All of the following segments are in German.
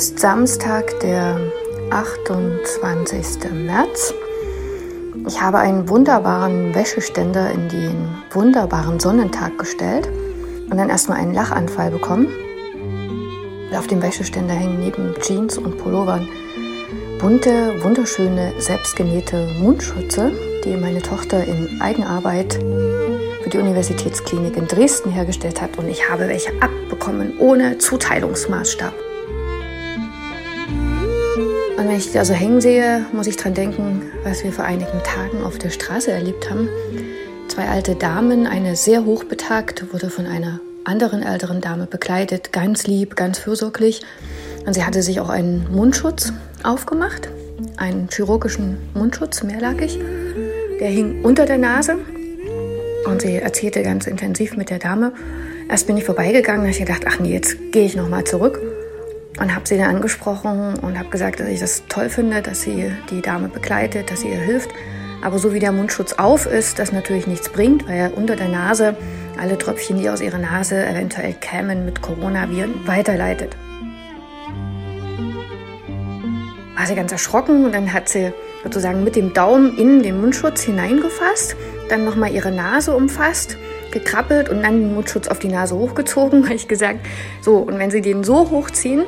Ist Samstag, der 28. März. Ich habe einen wunderbaren Wäscheständer in den wunderbaren Sonnentag gestellt und dann erstmal einen Lachanfall bekommen. Auf dem Wäscheständer hängen neben Jeans und Pullovern bunte, wunderschöne, selbstgenähte Mundschütze, die meine Tochter in Eigenarbeit für die Universitätsklinik in Dresden hergestellt hat. Und ich habe welche abbekommen, ohne Zuteilungsmaßstab. Und wenn ich die also hängen sehe, muss ich dran denken, was wir vor einigen Tagen auf der Straße erlebt haben. Zwei alte Damen, eine sehr hochbetagt, wurde von einer anderen älteren Dame bekleidet, ganz lieb, ganz fürsorglich. Und sie hatte sich auch einen Mundschutz aufgemacht, einen chirurgischen Mundschutz, mehrlagig. Der hing unter der Nase und sie erzählte ganz intensiv mit der Dame. Erst bin ich vorbeigegangen, und ich gedacht, ach nee, jetzt gehe ich nochmal zurück habe sie dann angesprochen und habe gesagt, dass ich das toll finde, dass sie die Dame begleitet, dass sie ihr hilft. Aber so wie der Mundschutz auf ist, das natürlich nichts bringt, weil er unter der Nase alle Tröpfchen, die aus ihrer Nase eventuell kämen, mit Coronaviren weiterleitet. War sie ganz erschrocken und dann hat sie sozusagen mit dem Daumen in den Mundschutz hineingefasst, dann nochmal ihre Nase umfasst, gekrabbelt und dann den Mundschutz auf die Nase hochgezogen. Habe ich gesagt, so, und wenn Sie den so hochziehen,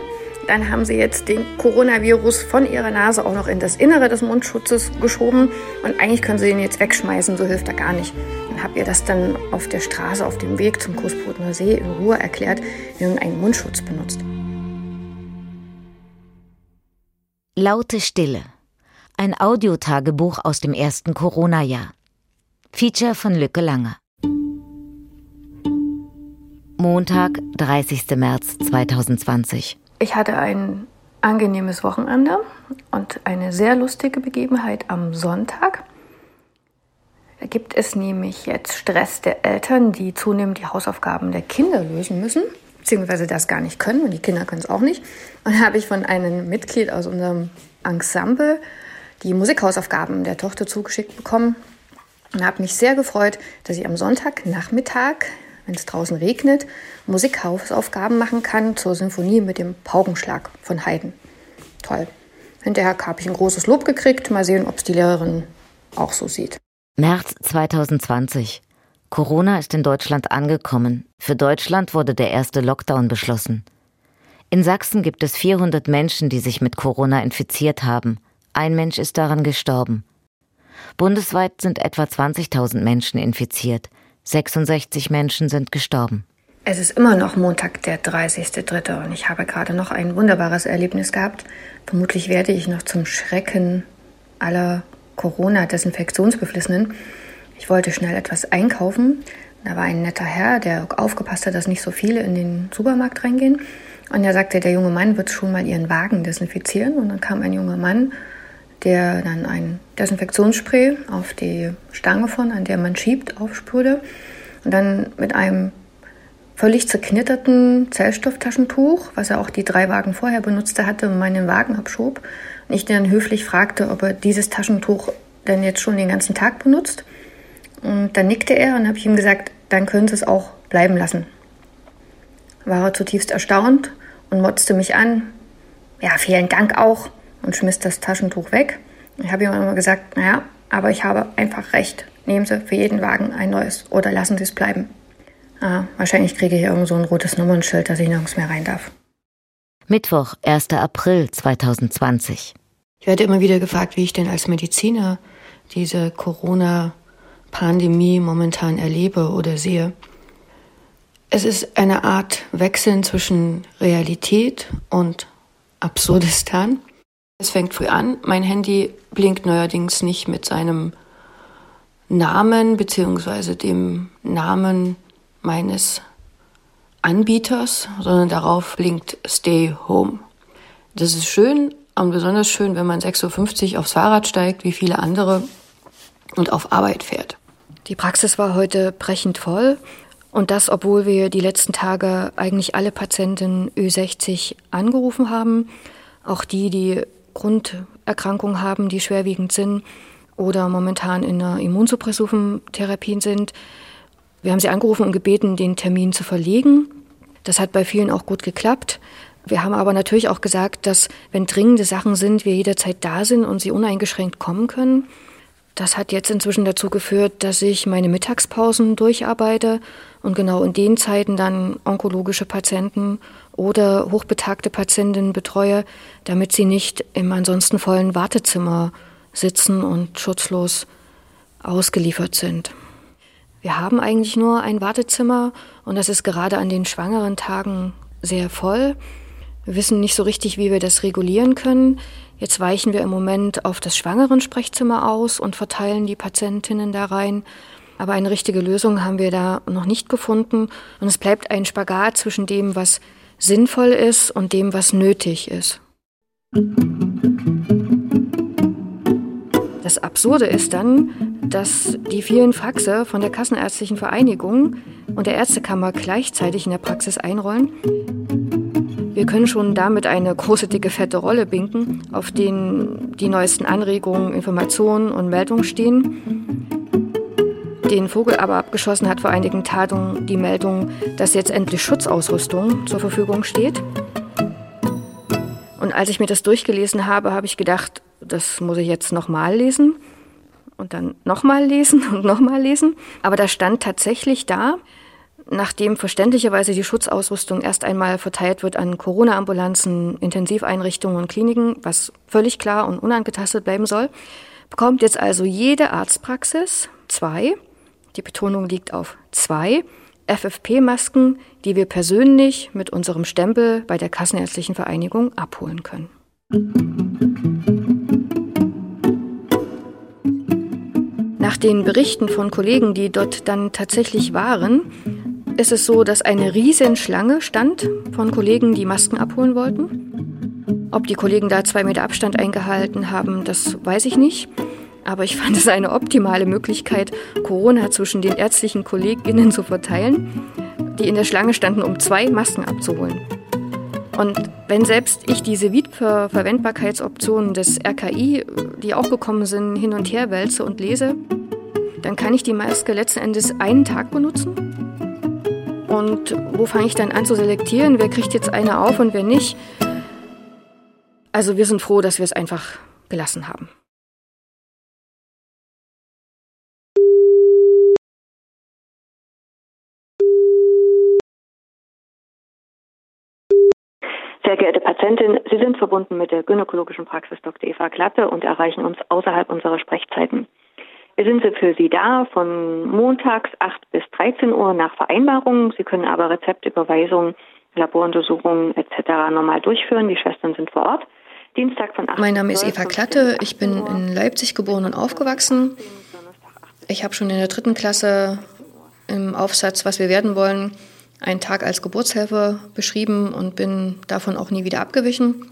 dann haben sie jetzt den Coronavirus von ihrer Nase auch noch in das Innere des Mundschutzes geschoben. Und eigentlich können sie ihn jetzt wegschmeißen, so hilft er gar nicht. Dann habe ihr das dann auf der Straße, auf dem Weg zum Kursbrotner See in Ruhe erklärt, wie man einen Mundschutz benutzt. Laute Stille. Ein Audiotagebuch aus dem ersten Corona-Jahr. Feature von Lücke Langer. Montag, 30. März 2020. Ich hatte ein angenehmes Wochenende und eine sehr lustige Begebenheit am Sonntag. Da gibt es nämlich jetzt Stress der Eltern, die zunehmend die Hausaufgaben der Kinder lösen müssen, beziehungsweise das gar nicht können und die Kinder können es auch nicht. Und da habe ich von einem Mitglied aus unserem Ensemble die Musikhausaufgaben der Tochter zugeschickt bekommen und habe mich sehr gefreut, dass ich am Sonntagnachmittag wenn es draußen regnet, Musikhausaufgaben machen kann zur Sinfonie mit dem Paukenschlag von Haydn. Toll. Hinterher habe ich ein großes Lob gekriegt. Mal sehen, ob es die Lehrerin auch so sieht. März 2020. Corona ist in Deutschland angekommen. Für Deutschland wurde der erste Lockdown beschlossen. In Sachsen gibt es 400 Menschen, die sich mit Corona infiziert haben. Ein Mensch ist daran gestorben. Bundesweit sind etwa 20.000 Menschen infiziert. 66 Menschen sind gestorben. Es ist immer noch Montag, der 30.3. und ich habe gerade noch ein wunderbares Erlebnis gehabt. Vermutlich werde ich noch zum Schrecken aller Corona-Desinfektionsbeflissenen. Ich wollte schnell etwas einkaufen. Da war ein netter Herr, der aufgepasst hat, dass nicht so viele in den Supermarkt reingehen. Und er sagte, der junge Mann wird schon mal ihren Wagen desinfizieren. Und dann kam ein junger Mann der dann ein Desinfektionsspray auf die Stange von, an der man schiebt, aufsprühte und dann mit einem völlig zerknitterten Zellstofftaschentuch, was er auch die drei Wagen vorher benutzte hatte, meinen Wagen abschob. Und ich dann höflich fragte, ob er dieses Taschentuch denn jetzt schon den ganzen Tag benutzt. Und dann nickte er und habe ich ihm gesagt, dann können Sie es auch bleiben lassen. War er zutiefst erstaunt und motzte mich an. Ja, vielen Dank auch und schmiss das Taschentuch weg. Ich habe ihm immer gesagt, naja, aber ich habe einfach recht. Nehmen Sie für jeden Wagen ein neues oder lassen Sie es bleiben. Ah, wahrscheinlich kriege ich irgend so ein rotes Nummernschild, dass ich nirgends mehr rein darf. Mittwoch, 1. April 2020. Ich werde immer wieder gefragt, wie ich denn als Mediziner diese Corona-Pandemie momentan erlebe oder sehe. Es ist eine Art Wechseln zwischen Realität und Absurdistan. Es fängt früh an. Mein Handy blinkt neuerdings nicht mit seinem Namen beziehungsweise dem Namen meines Anbieters, sondern darauf blinkt Stay Home. Das ist schön und besonders schön, wenn man 6.50 Uhr aufs Fahrrad steigt, wie viele andere, und auf Arbeit fährt. Die Praxis war heute brechend voll. Und das, obwohl wir die letzten Tage eigentlich alle Patienten Ü60 angerufen haben. Auch die, die Grunderkrankungen haben, die schwerwiegend sind oder momentan in einer immunsuppressiven Therapie sind. Wir haben sie angerufen und gebeten, den Termin zu verlegen. Das hat bei vielen auch gut geklappt. Wir haben aber natürlich auch gesagt, dass wenn dringende Sachen sind, wir jederzeit da sind und sie uneingeschränkt kommen können. Das hat jetzt inzwischen dazu geführt, dass ich meine Mittagspausen durcharbeite und genau in den Zeiten dann onkologische Patienten oder hochbetagte Patientinnen betreue, damit sie nicht im ansonsten vollen Wartezimmer sitzen und schutzlos ausgeliefert sind. Wir haben eigentlich nur ein Wartezimmer und das ist gerade an den schwangeren Tagen sehr voll. Wir wissen nicht so richtig, wie wir das regulieren können. Jetzt weichen wir im Moment auf das schwangeren Sprechzimmer aus und verteilen die Patientinnen da rein. Aber eine richtige Lösung haben wir da noch nicht gefunden. Und es bleibt ein Spagat zwischen dem, was sinnvoll ist und dem, was nötig ist. Das Absurde ist dann, dass die vielen Faxe von der Kassenärztlichen Vereinigung und der Ärztekammer gleichzeitig in der Praxis einrollen. Wir können schon damit eine große, dicke, fette Rolle binken, auf denen die neuesten Anregungen, Informationen und Meldungen stehen. Den Vogel aber abgeschossen hat vor einigen Tagen die Meldung, dass jetzt endlich Schutzausrüstung zur Verfügung steht. Und als ich mir das durchgelesen habe, habe ich gedacht, das muss ich jetzt nochmal lesen und dann nochmal lesen und nochmal lesen. Aber da stand tatsächlich da, nachdem verständlicherweise die Schutzausrüstung erst einmal verteilt wird an Corona-Ambulanzen, Intensiveinrichtungen und Kliniken, was völlig klar und unangetastet bleiben soll, bekommt jetzt also jede Arztpraxis zwei, die Betonung liegt auf zwei, FFP-Masken, die wir persönlich mit unserem Stempel bei der Kassenärztlichen Vereinigung abholen können. Nach den Berichten von Kollegen, die dort dann tatsächlich waren, ist es so, dass eine riesen Schlange stand von Kollegen, die Masken abholen wollten. Ob die Kollegen da zwei Meter Abstand eingehalten haben, das weiß ich nicht. Aber ich fand es eine optimale Möglichkeit, Corona zwischen den ärztlichen Kolleginnen zu verteilen, die in der Schlange standen, um zwei Masken abzuholen. Und wenn selbst ich diese Wiederverwendbarkeitsoptionen des RKI, die auch gekommen sind, hin und her wälze und lese, dann kann ich die Maske letzten Endes einen Tag benutzen und wo fange ich dann an zu selektieren? Wer kriegt jetzt eine auf und wer nicht? Also wir sind froh, dass wir es einfach gelassen haben. Sehr geehrte Patientin, Sie sind verbunden mit der gynäkologischen Praxis Dr. Eva Glatte und erreichen uns außerhalb unserer Sprechzeiten. Wir sind für Sie da von montags 8 bis 13 Uhr nach Vereinbarung. Sie können aber Rezeptüberweisungen, Laboruntersuchungen etc. normal durchführen. Die Schwestern sind vor Ort. Dienstag von 8 Mein Name ist Eva Klatte. Ich bin in Leipzig geboren und aufgewachsen. Ich habe schon in der dritten Klasse im Aufsatz, was wir werden wollen, einen Tag als Geburtshelfer beschrieben und bin davon auch nie wieder abgewichen.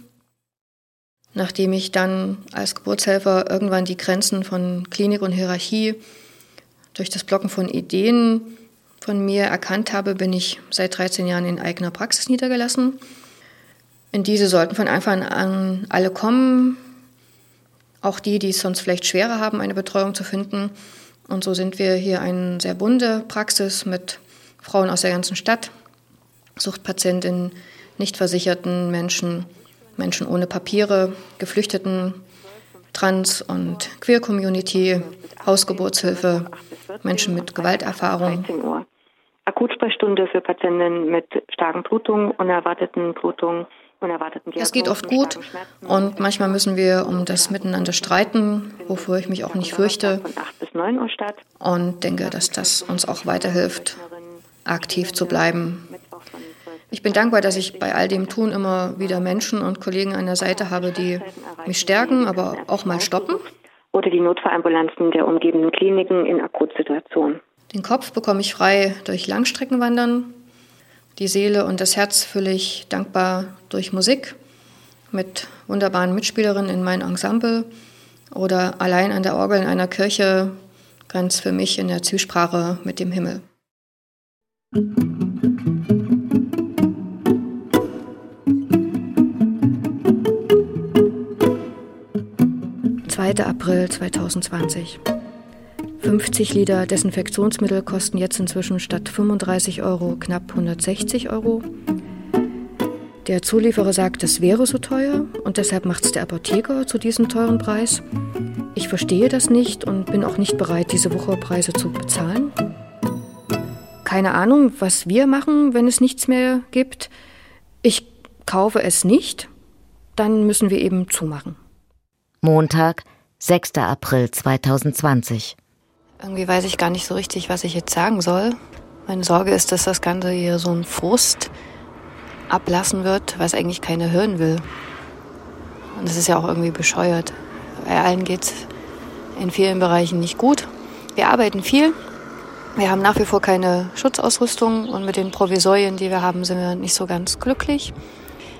Nachdem ich dann als Geburtshelfer irgendwann die Grenzen von Klinik und Hierarchie durch das Blocken von Ideen von mir erkannt habe, bin ich seit 13 Jahren in eigener Praxis niedergelassen. In diese sollten von Anfang an alle kommen, auch die, die es sonst vielleicht schwerer haben, eine Betreuung zu finden. Und so sind wir hier eine sehr bunte Praxis mit Frauen aus der ganzen Stadt, Suchtpatientinnen, nicht versicherten Menschen, Menschen ohne Papiere, Geflüchteten, Trans- und Queer-Community, Hausgeburtshilfe, Menschen mit Gewalterfahrung. Akutsprechstunde für Patientinnen mit starken Blutungen, unerwarteten Blutungen. Es geht oft gut und manchmal müssen wir um das Miteinander streiten, wofür ich mich auch nicht fürchte. Und denke, dass das uns auch weiterhilft, aktiv zu bleiben ich bin dankbar, dass ich bei all dem Tun immer wieder Menschen und Kollegen an der Seite habe, die mich stärken, aber auch mal stoppen. Oder die Notfallambulanzen der umgebenden Kliniken in Akutsituationen. Den Kopf bekomme ich frei durch Langstreckenwandern. Die Seele und das Herz fülle ich dankbar durch Musik mit wunderbaren Mitspielerinnen in meinem Ensemble oder allein an der Orgel in einer Kirche, ganz für mich in der Zwiesprache mit dem Himmel. 2. April 2020. 50 Liter Desinfektionsmittel kosten jetzt inzwischen statt 35 Euro knapp 160 Euro. Der Zulieferer sagt, es wäre so teuer und deshalb macht es der Apotheker zu diesem teuren Preis. Ich verstehe das nicht und bin auch nicht bereit, diese Wochepreise zu bezahlen. Keine Ahnung, was wir machen, wenn es nichts mehr gibt. Ich kaufe es nicht, dann müssen wir eben zumachen. Montag, 6. April 2020. Irgendwie weiß ich gar nicht so richtig, was ich jetzt sagen soll. Meine Sorge ist, dass das Ganze hier so ein Frust ablassen wird, was eigentlich keiner hören will. Und das ist ja auch irgendwie bescheuert. Bei allen geht es in vielen Bereichen nicht gut. Wir arbeiten viel. Wir haben nach wie vor keine Schutzausrüstung und mit den Provisorien, die wir haben, sind wir nicht so ganz glücklich.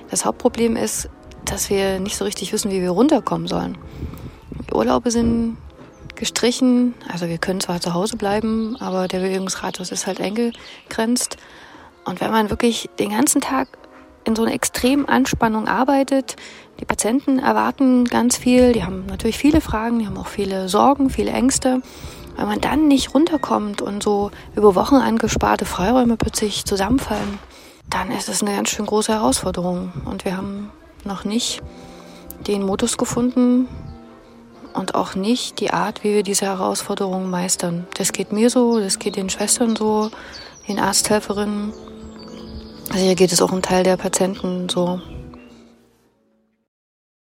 Das Hauptproblem ist, dass wir nicht so richtig wissen, wie wir runterkommen sollen. Die Urlaube sind gestrichen. Also wir können zwar zu Hause bleiben, aber der Bewegungsradius ist halt eingegrenzt. Und wenn man wirklich den ganzen Tag in so einer extremen Anspannung arbeitet, die Patienten erwarten ganz viel, die haben natürlich viele Fragen, die haben auch viele Sorgen, viele Ängste. Wenn man dann nicht runterkommt und so über Wochen angesparte Freiräume plötzlich zusammenfallen, dann ist es eine ganz schön große Herausforderung. Und wir haben noch nicht den Modus gefunden und auch nicht die Art, wie wir diese Herausforderungen meistern. Das geht mir so, das geht den Schwestern so, den Arzthelferinnen. Also hier geht es auch ein Teil der Patienten so.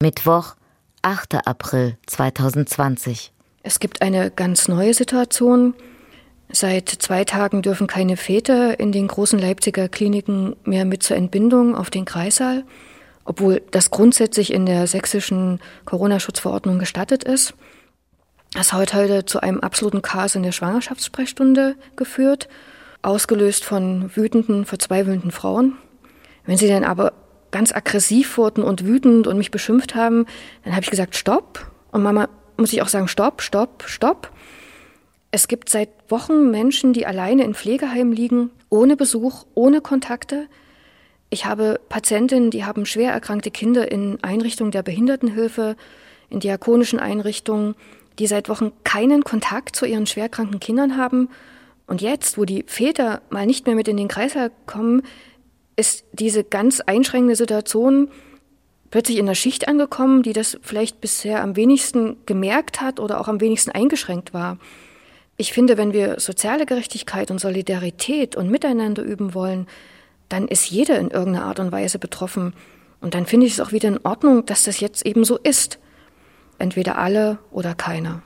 Mittwoch, 8. April 2020. Es gibt eine ganz neue Situation. Seit zwei Tagen dürfen keine Väter in den großen Leipziger Kliniken mehr mit zur Entbindung auf den Kreissaal, obwohl das grundsätzlich in der sächsischen Corona-Schutzverordnung gestattet ist. Das hat heute zu einem absoluten Chaos in der Schwangerschaftssprechstunde geführt ausgelöst von wütenden, verzweifelnden Frauen. Wenn sie dann aber ganz aggressiv wurden und wütend und mich beschimpft haben, dann habe ich gesagt, stopp. Und Mama muss ich auch sagen, stopp, stopp, stopp. Es gibt seit Wochen Menschen, die alleine in Pflegeheimen liegen, ohne Besuch, ohne Kontakte. Ich habe Patientinnen, die haben schwer erkrankte Kinder in Einrichtungen der Behindertenhilfe, in diakonischen Einrichtungen, die seit Wochen keinen Kontakt zu ihren schwerkranken Kindern haben und jetzt, wo die Väter mal nicht mehr mit in den Kreislauf kommen, ist diese ganz einschränkende Situation plötzlich in der Schicht angekommen, die das vielleicht bisher am wenigsten gemerkt hat oder auch am wenigsten eingeschränkt war. Ich finde, wenn wir soziale Gerechtigkeit und Solidarität und Miteinander üben wollen, dann ist jeder in irgendeiner Art und Weise betroffen. Und dann finde ich es auch wieder in Ordnung, dass das jetzt eben so ist. Entweder alle oder keiner.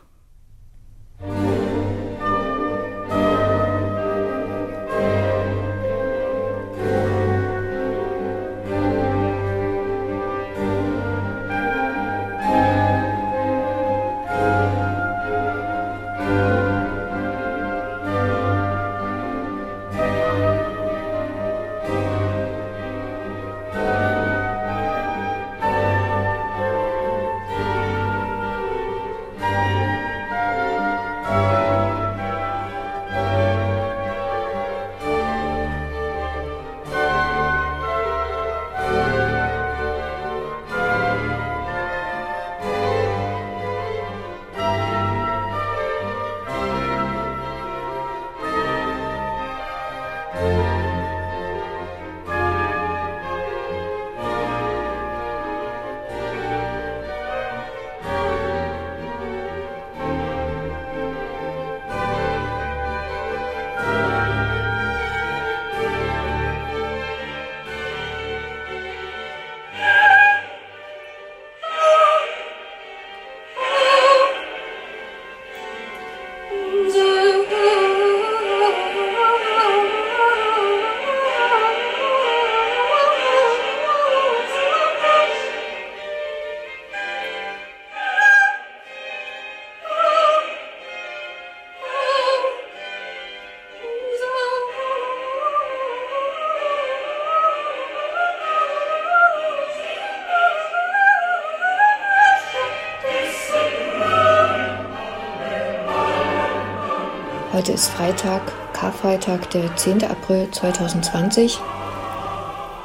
Heute ist Freitag, Karfreitag, der 10. April 2020.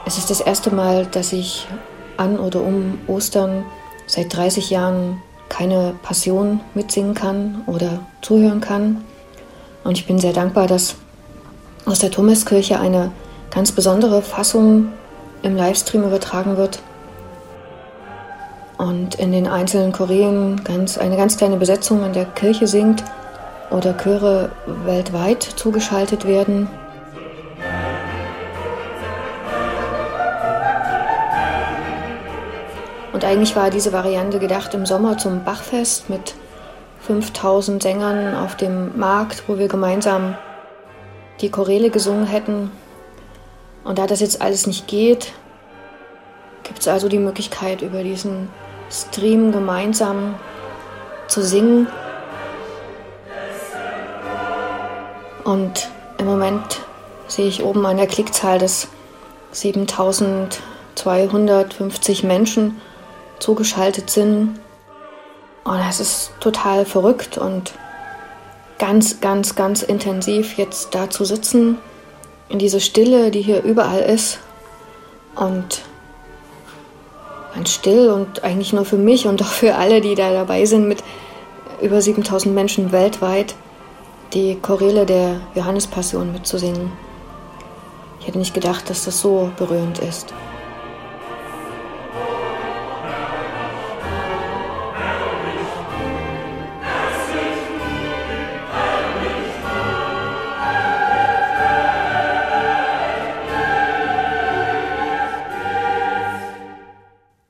Es ist das erste Mal, dass ich an oder um Ostern seit 30 Jahren keine Passion mitsingen kann oder zuhören kann. Und ich bin sehr dankbar, dass aus der Thomaskirche eine ganz besondere Fassung im Livestream übertragen wird. Und in den einzelnen Chorälen ganz, eine ganz kleine Besetzung in der Kirche singt oder Chöre weltweit zugeschaltet werden. Und eigentlich war diese Variante gedacht im Sommer zum Bachfest mit 5000 Sängern auf dem Markt, wo wir gemeinsam die Choräle gesungen hätten. Und da das jetzt alles nicht geht, gibt es also die Möglichkeit, über diesen Stream gemeinsam zu singen. Und im Moment sehe ich oben an der Klickzahl, dass 7250 Menschen zugeschaltet sind. Und es ist total verrückt und ganz, ganz, ganz intensiv jetzt da zu sitzen, in diese Stille, die hier überall ist. Und ganz still und eigentlich nur für mich und auch für alle, die da dabei sind, mit über 7000 Menschen weltweit, die Choräle der Johannespassion mitzusingen. Ich hätte nicht gedacht, dass das so berührend ist.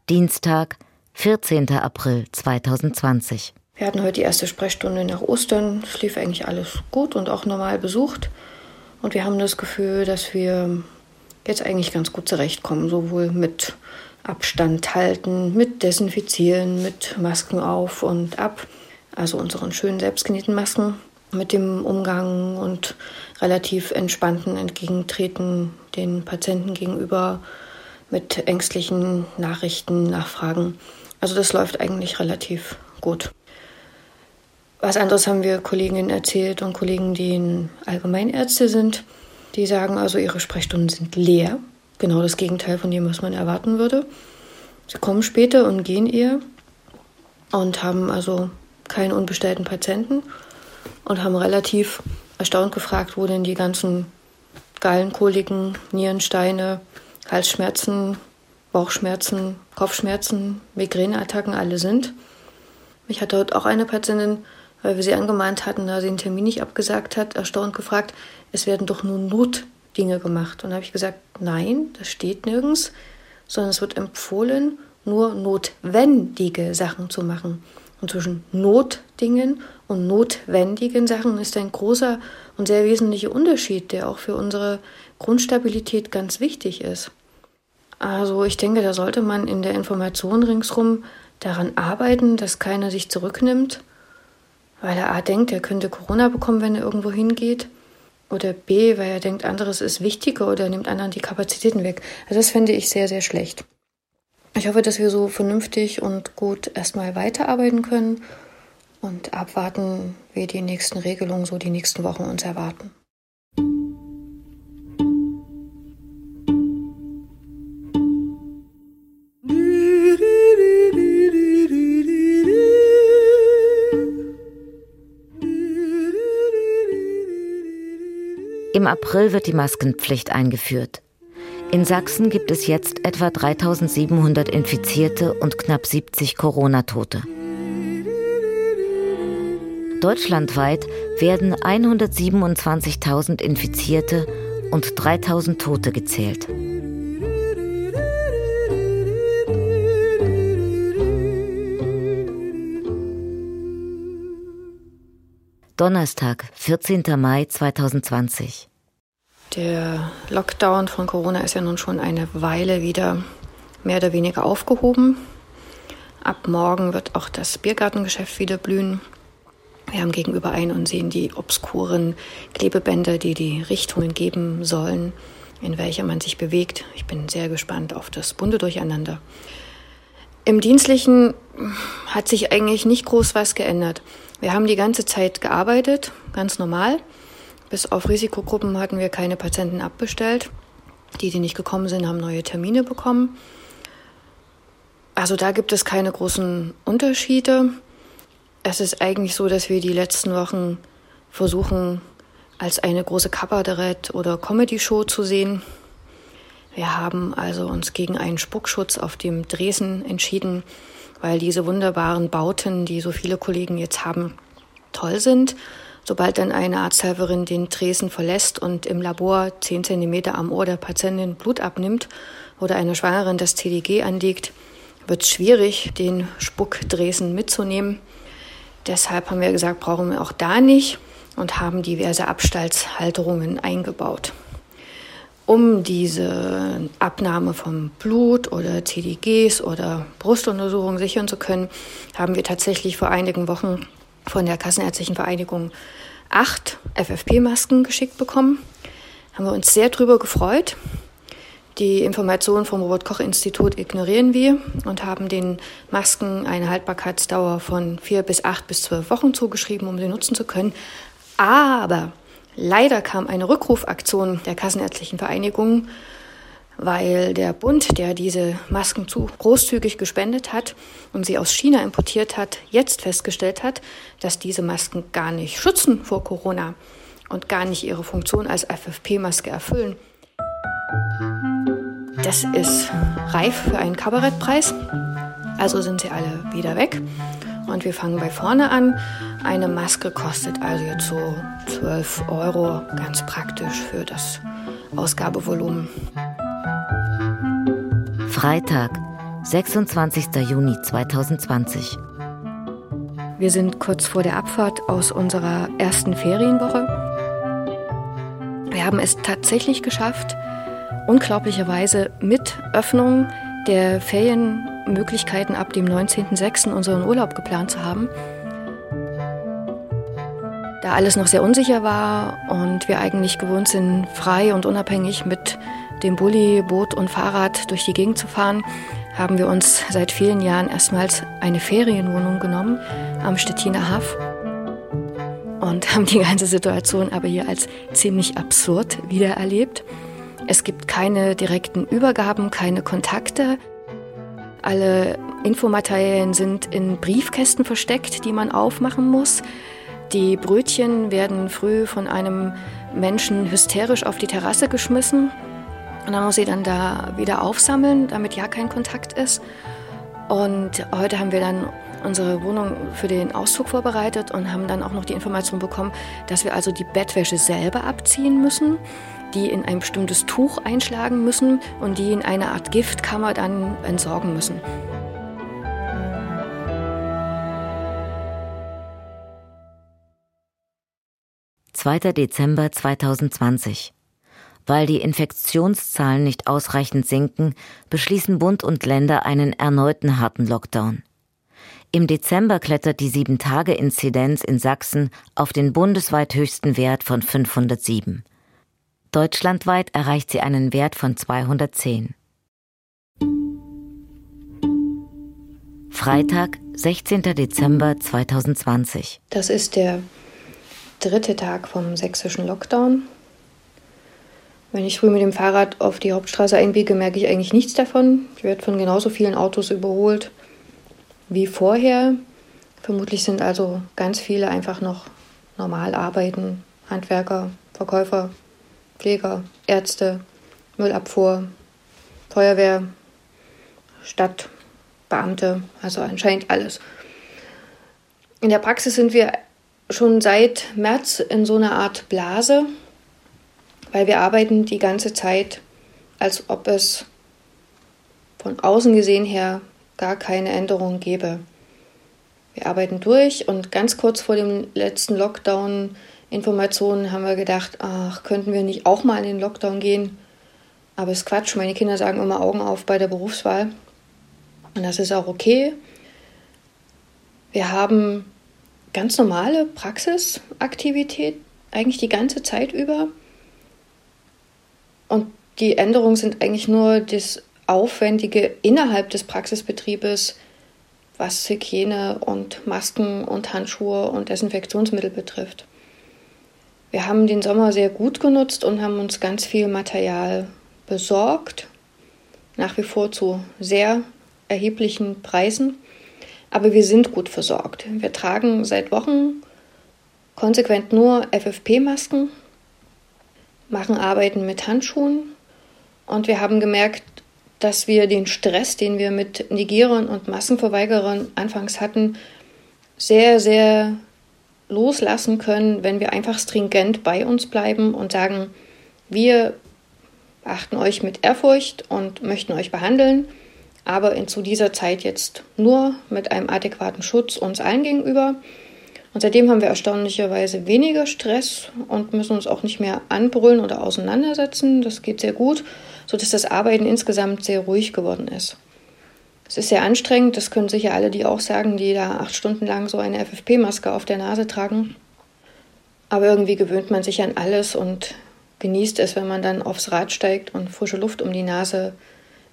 Dienstag, 14. April 2020. Wir hatten heute die erste Sprechstunde nach Ostern. Es lief eigentlich alles gut und auch normal besucht. Und wir haben das Gefühl, dass wir jetzt eigentlich ganz gut zurechtkommen, sowohl mit Abstand halten, mit Desinfizieren, mit Masken auf und ab, also unseren schönen selbstgenähten Masken, mit dem Umgang und relativ entspannten Entgegentreten den Patienten gegenüber mit ängstlichen Nachrichten, Nachfragen. Also das läuft eigentlich relativ gut. Was anderes haben wir Kolleginnen erzählt und Kollegen, die Allgemeinärzte sind, die sagen also, ihre Sprechstunden sind leer. Genau das Gegenteil von dem, was man erwarten würde. Sie kommen später und gehen eher und haben also keinen unbestellten Patienten und haben relativ erstaunt gefragt, wo denn die ganzen Gallenkoliken, Nierensteine, Halsschmerzen, Bauchschmerzen, Kopfschmerzen, Migräneattacken alle sind. Mich hat dort auch eine Patientin, weil wir sie angemahnt hatten, da sie den Termin nicht abgesagt hat, erstaunt gefragt, es werden doch nur Notdinge gemacht. Und da habe ich gesagt, nein, das steht nirgends, sondern es wird empfohlen, nur notwendige Sachen zu machen. Und zwischen Notdingen und notwendigen Sachen ist ein großer und sehr wesentlicher Unterschied, der auch für unsere Grundstabilität ganz wichtig ist. Also ich denke, da sollte man in der Information ringsrum daran arbeiten, dass keiner sich zurücknimmt, weil er A denkt, er könnte Corona bekommen, wenn er irgendwo hingeht. Oder B, weil er denkt, anderes ist wichtiger oder nimmt anderen die Kapazitäten weg. Also das fände ich sehr, sehr schlecht. Ich hoffe, dass wir so vernünftig und gut erstmal weiterarbeiten können und abwarten, wie die nächsten Regelungen so die nächsten Wochen uns erwarten. Im April wird die Maskenpflicht eingeführt. In Sachsen gibt es jetzt etwa 3700 Infizierte und knapp 70 Corona-Tote. Deutschlandweit werden 127.000 Infizierte und 3000 Tote gezählt. Donnerstag, 14. Mai 2020. Der Lockdown von Corona ist ja nun schon eine Weile wieder mehr oder weniger aufgehoben. Ab morgen wird auch das Biergartengeschäft wieder blühen. Wir haben gegenüber ein und sehen die obskuren Klebebänder, die die Richtungen geben sollen, in welcher man sich bewegt. Ich bin sehr gespannt auf das bunte Durcheinander. Im Dienstlichen hat sich eigentlich nicht groß was geändert. Wir haben die ganze Zeit gearbeitet, ganz normal. Bis auf Risikogruppen hatten wir keine Patienten abbestellt. Die, die nicht gekommen sind, haben neue Termine bekommen. Also da gibt es keine großen Unterschiede. Es ist eigentlich so, dass wir die letzten Wochen versuchen, als eine große Kabarett- oder Comedy-Show zu sehen. Wir haben also uns gegen einen Spuckschutz auf dem Dresen entschieden, weil diese wunderbaren Bauten, die so viele Kollegen jetzt haben, toll sind. Sobald dann eine Arzthelferin den Dresen verlässt und im Labor 10 cm am Ohr der Patientin Blut abnimmt oder eine Schwangerin das TDG anlegt, wird es schwierig, den Spuckdresen mitzunehmen. Deshalb haben wir gesagt, brauchen wir auch da nicht und haben diverse Abstaltshalterungen eingebaut. Um diese Abnahme vom Blut oder CDGs oder Brustuntersuchungen sichern zu können, haben wir tatsächlich vor einigen Wochen von der Kassenärztlichen Vereinigung acht FFP-Masken geschickt bekommen. Haben wir uns sehr drüber gefreut. Die Informationen vom Robert-Koch-Institut ignorieren wir und haben den Masken eine Haltbarkeitsdauer von vier bis acht bis zwölf Wochen zugeschrieben, um sie nutzen zu können. Aber leider kam eine Rückrufaktion der Kassenärztlichen Vereinigung, weil der Bund, der diese Masken zu großzügig gespendet hat und sie aus China importiert hat, jetzt festgestellt hat, dass diese Masken gar nicht schützen vor Corona und gar nicht ihre Funktion als FFP-Maske erfüllen. Das ist reif für einen Kabarettpreis. Also sind sie alle wieder weg. Und wir fangen bei vorne an. Eine Maske kostet also jetzt so 12 Euro, ganz praktisch für das Ausgabevolumen. Freitag, 26. Juni 2020. Wir sind kurz vor der Abfahrt aus unserer ersten Ferienwoche. Wir haben es tatsächlich geschafft, unglaublicherweise mit Öffnung der Ferienmöglichkeiten ab dem 19.06. unseren Urlaub geplant zu haben. Da alles noch sehr unsicher war und wir eigentlich gewohnt sind, frei und unabhängig mit dem Bulli, Boot und Fahrrad durch die Gegend zu fahren, haben wir uns seit vielen Jahren erstmals eine Ferienwohnung genommen am Stettiner Haff und haben die ganze Situation aber hier als ziemlich absurd wiedererlebt. Es gibt keine direkten Übergaben, keine Kontakte. Alle Infomaterialien sind in Briefkästen versteckt, die man aufmachen muss. Die Brötchen werden früh von einem Menschen hysterisch auf die Terrasse geschmissen. Und dann muss sie dann da wieder aufsammeln, damit ja kein Kontakt ist. Und heute haben wir dann unsere Wohnung für den Auszug vorbereitet und haben dann auch noch die Information bekommen, dass wir also die Bettwäsche selber abziehen müssen die in ein bestimmtes Tuch einschlagen müssen und die in eine Art Giftkammer dann entsorgen müssen. Zweiter Dezember 2020. Weil die Infektionszahlen nicht ausreichend sinken, beschließen Bund und Länder einen erneuten harten Lockdown. Im Dezember klettert die 7-Tage-Inzidenz in Sachsen auf den bundesweit höchsten Wert von 507. Deutschlandweit erreicht sie einen Wert von 210. Freitag, 16. Dezember 2020. Das ist der dritte Tag vom sächsischen Lockdown. Wenn ich früh mit dem Fahrrad auf die Hauptstraße einbiege, merke ich eigentlich nichts davon. Ich werde von genauso vielen Autos überholt wie vorher. Vermutlich sind also ganz viele einfach noch normal arbeiten. Handwerker, Verkäufer, Pfleger, Ärzte, Müllabfuhr, Feuerwehr, Stadt, Beamte, also anscheinend alles. In der Praxis sind wir schon seit März in so einer Art Blase, weil wir arbeiten die ganze Zeit, als ob es von außen gesehen her gar keine Änderung gäbe. Wir arbeiten durch und ganz kurz vor dem letzten Lockdown Informationen haben wir gedacht, ach, könnten wir nicht auch mal in den Lockdown gehen? Aber es ist Quatsch, meine Kinder sagen immer Augen auf bei der Berufswahl. Und das ist auch okay. Wir haben ganz normale Praxisaktivität, eigentlich die ganze Zeit über. Und die Änderungen sind eigentlich nur das Aufwendige innerhalb des Praxisbetriebes, was Hygiene und Masken und Handschuhe und Desinfektionsmittel betrifft. Wir haben den Sommer sehr gut genutzt und haben uns ganz viel Material besorgt, nach wie vor zu sehr erheblichen Preisen. Aber wir sind gut versorgt. Wir tragen seit Wochen konsequent nur FFP-Masken, machen Arbeiten mit Handschuhen Und wir haben gemerkt, dass wir den Stress, den wir mit Negierern und Massenverweigerern anfangs hatten, sehr, sehr loslassen können, wenn wir einfach stringent bei uns bleiben und sagen, wir achten euch mit Ehrfurcht und möchten euch behandeln, aber in, zu dieser Zeit jetzt nur mit einem adäquaten Schutz uns allen gegenüber. Und seitdem haben wir erstaunlicherweise weniger Stress und müssen uns auch nicht mehr anbrüllen oder auseinandersetzen. Das geht sehr gut, sodass das Arbeiten insgesamt sehr ruhig geworden ist. Es ist sehr anstrengend, das können sicher alle, die auch sagen, die da acht Stunden lang so eine FFP-Maske auf der Nase tragen. Aber irgendwie gewöhnt man sich an alles und genießt es, wenn man dann aufs Rad steigt und frische Luft um die Nase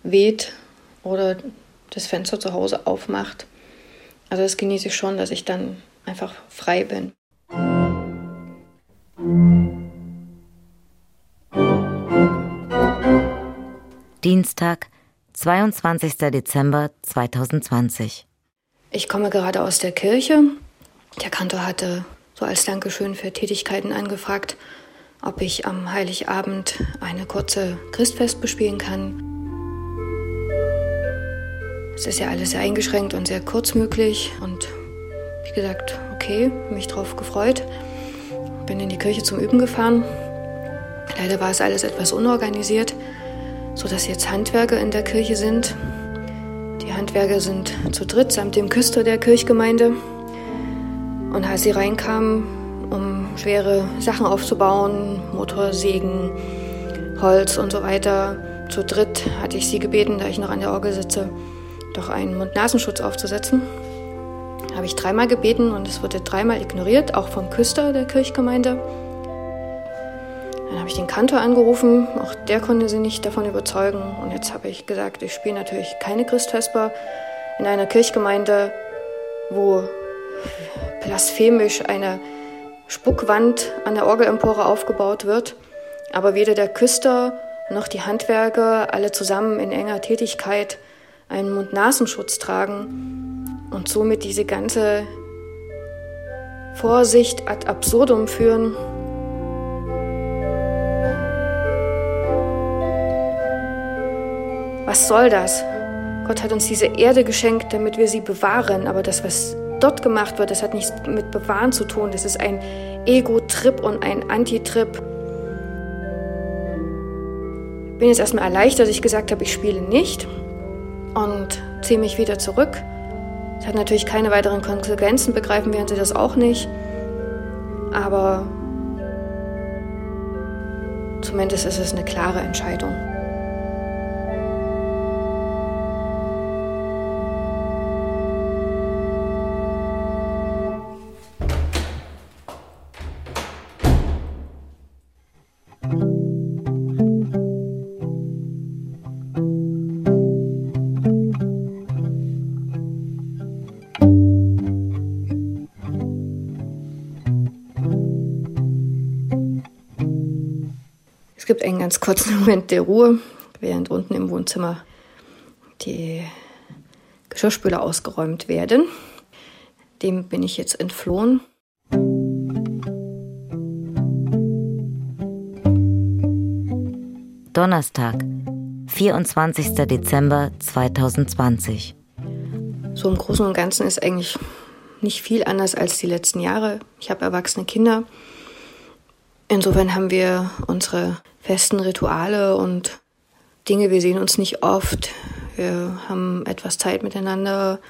weht oder das Fenster zu Hause aufmacht. Also das genieße ich schon, dass ich dann einfach frei bin. Dienstag, 22. Dezember 2020. Ich komme gerade aus der Kirche. Der Kantor hatte so als Dankeschön für Tätigkeiten angefragt, ob ich am Heiligabend eine kurze Christfest bespielen kann. Es ist ja alles sehr eingeschränkt und sehr kurzmöglich und wie gesagt, okay, mich drauf gefreut. Bin in die Kirche zum Üben gefahren. Leider war es alles etwas unorganisiert, sodass jetzt Handwerker in der Kirche sind. Die Handwerker sind zu dritt samt dem Küster der Kirchgemeinde. Und als sie reinkamen, um schwere Sachen aufzubauen, Motorsägen, Holz und so weiter, zu dritt hatte ich sie gebeten, da ich noch an der Orgel sitze, doch einen Mund-Nasenschutz aufzusetzen. Habe ich dreimal gebeten und es wurde dreimal ignoriert, auch vom Küster der Kirchgemeinde. Dann habe ich den Kantor angerufen, auch der konnte sie nicht davon überzeugen. Und jetzt habe ich gesagt, ich spiele natürlich keine Christvesper in einer Kirchgemeinde, wo blasphemisch eine Spuckwand an der Orgelempore aufgebaut wird. Aber weder der Küster noch die Handwerker, alle zusammen in enger Tätigkeit, einen Mund-Nasenschutz tragen und somit diese ganze Vorsicht ad absurdum führen. Was soll das? Gott hat uns diese Erde geschenkt, damit wir sie bewahren, aber das, was dort gemacht wird, das hat nichts mit Bewahren zu tun. Das ist ein Ego-Trip und ein Anti-Trip. Ich bin jetzt erstmal erleichtert, dass ich gesagt habe, ich spiele nicht und ziehe mich wieder zurück. Es hat natürlich keine weiteren Konsequenzen, begreifen werden Sie das auch nicht. Aber zumindest ist es eine klare Entscheidung. Gibt einen ganz kurzen Moment der Ruhe, während unten im Wohnzimmer die Geschirrspüler ausgeräumt werden. Dem bin ich jetzt entflohen. Donnerstag, 24. Dezember 2020. So im Großen und Ganzen ist eigentlich nicht viel anders als die letzten Jahre. Ich habe erwachsene Kinder. Insofern haben wir unsere festen Rituale und Dinge. Wir sehen uns nicht oft. Wir haben etwas Zeit miteinander.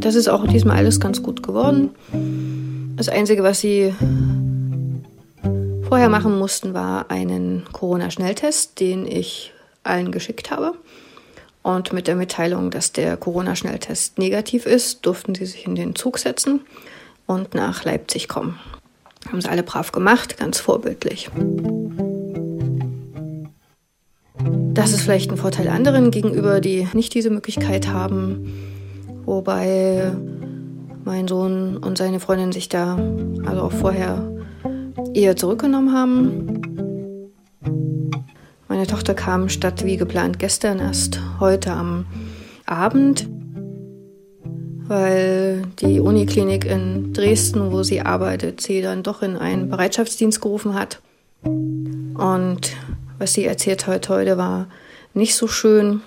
Das ist auch diesmal alles ganz gut geworden. Das Einzige, was sie vorher machen mussten, war einen Corona-Schnelltest, den ich allen geschickt habe. Und mit der Mitteilung, dass der Corona-Schnelltest negativ ist, durften sie sich in den Zug setzen und nach Leipzig kommen. Haben sie alle brav gemacht, ganz vorbildlich. Das ist vielleicht ein Vorteil anderen gegenüber, die nicht diese Möglichkeit haben. Wobei mein Sohn und seine Freundin sich da also auch vorher eher zurückgenommen haben. Meine Tochter kam statt wie geplant gestern erst heute am Abend weil die Uniklinik in Dresden, wo sie arbeitet, sie dann doch in einen Bereitschaftsdienst gerufen hat. Und was sie erzählt hat heute war nicht so schön,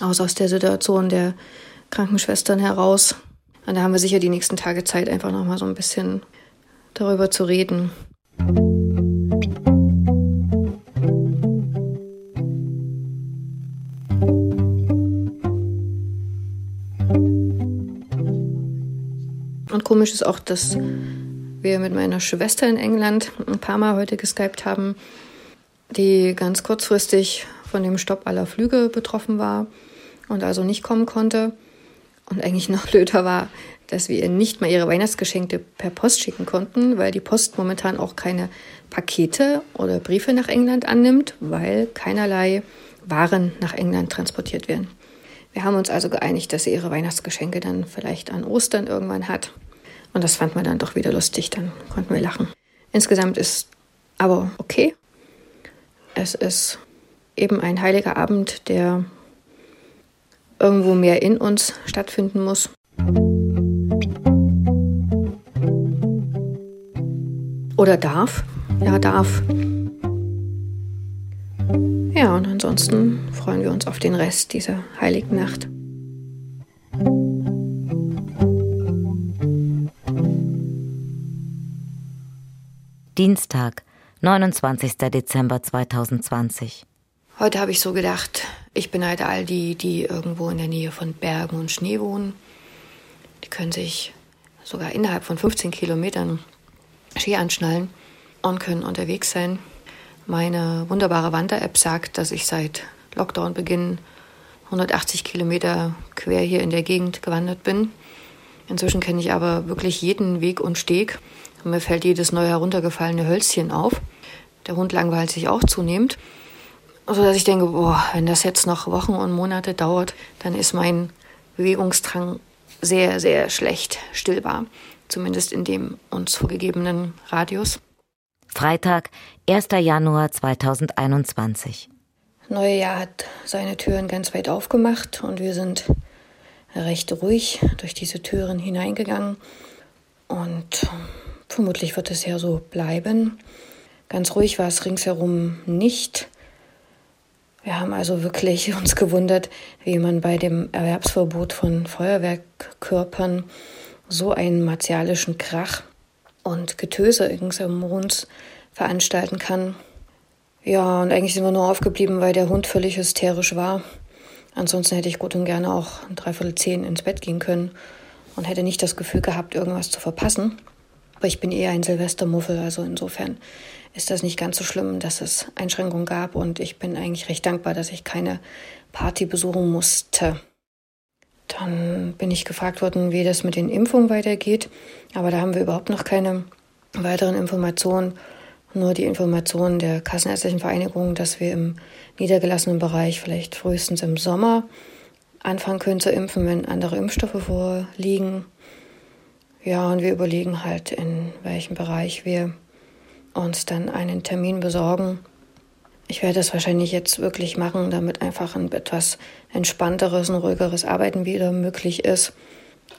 aus, aus der Situation der Krankenschwestern heraus. Und da haben wir sicher die nächsten Tage Zeit, einfach nochmal so ein bisschen darüber zu reden. Komisch ist auch, dass wir mit meiner Schwester in England ein paar Mal heute geskypt haben, die ganz kurzfristig von dem Stopp aller Flüge betroffen war und also nicht kommen konnte. Und eigentlich noch blöder war, dass wir ihr nicht mal ihre Weihnachtsgeschenke per Post schicken konnten, weil die Post momentan auch keine Pakete oder Briefe nach England annimmt, weil keinerlei Waren nach England transportiert werden. Wir haben uns also geeinigt, dass sie ihre Weihnachtsgeschenke dann vielleicht an Ostern irgendwann hat. Und das fand man dann doch wieder lustig, dann konnten wir lachen. Insgesamt ist aber okay. Es ist eben ein heiliger Abend, der irgendwo mehr in uns stattfinden muss. Oder darf. Ja, darf. Ja, und ansonsten freuen wir uns auf den Rest dieser heiligen Nacht. Dienstag, 29. Dezember 2020. Heute habe ich so gedacht, ich beneide all die, die irgendwo in der Nähe von Bergen und Schnee wohnen. Die können sich sogar innerhalb von 15 Kilometern Ski anschnallen und können unterwegs sein. Meine wunderbare Wander-App sagt, dass ich seit Lockdown-Beginn 180 Kilometer quer hier in der Gegend gewandert bin. Inzwischen kenne ich aber wirklich jeden Weg und Steg. Und mir fällt jedes neu heruntergefallene Hölzchen auf. Der Hund langweilt sich auch zunehmend. So dass ich denke, boah, wenn das jetzt noch Wochen und Monate dauert, dann ist mein Bewegungsdrang sehr, sehr schlecht stillbar. Zumindest in dem uns vorgegebenen Radius. Freitag, 1. Januar 2021. Neue Jahr hat seine Türen ganz weit aufgemacht und wir sind recht ruhig durch diese Türen hineingegangen. Und vermutlich wird es ja so bleiben. Ganz ruhig war es ringsherum nicht. Wir haben also wirklich uns gewundert, wie man bei dem Erwerbsverbot von Feuerwerkkörpern so einen martialischen Krach und Getöse ringsum uns veranstalten kann. Ja, und eigentlich sind wir nur aufgeblieben, weil der Hund völlig hysterisch war. Ansonsten hätte ich gut und gerne auch dreiviertel zehn ins Bett gehen können und hätte nicht das Gefühl gehabt, irgendwas zu verpassen. Aber ich bin eher ein Silvestermuffel, also insofern ist das nicht ganz so schlimm, dass es Einschränkungen gab und ich bin eigentlich recht dankbar, dass ich keine Party besuchen musste. Dann bin ich gefragt worden, wie das mit den Impfungen weitergeht, aber da haben wir überhaupt noch keine weiteren Informationen, nur die Informationen der Kassenärztlichen Vereinigung, dass wir im niedergelassenen Bereich vielleicht frühestens im Sommer anfangen können zu impfen, wenn andere Impfstoffe vorliegen. Ja, und wir überlegen halt, in welchem Bereich wir uns dann einen Termin besorgen. Ich werde das wahrscheinlich jetzt wirklich machen, damit einfach ein etwas entspannteres und ruhigeres Arbeiten wieder möglich ist.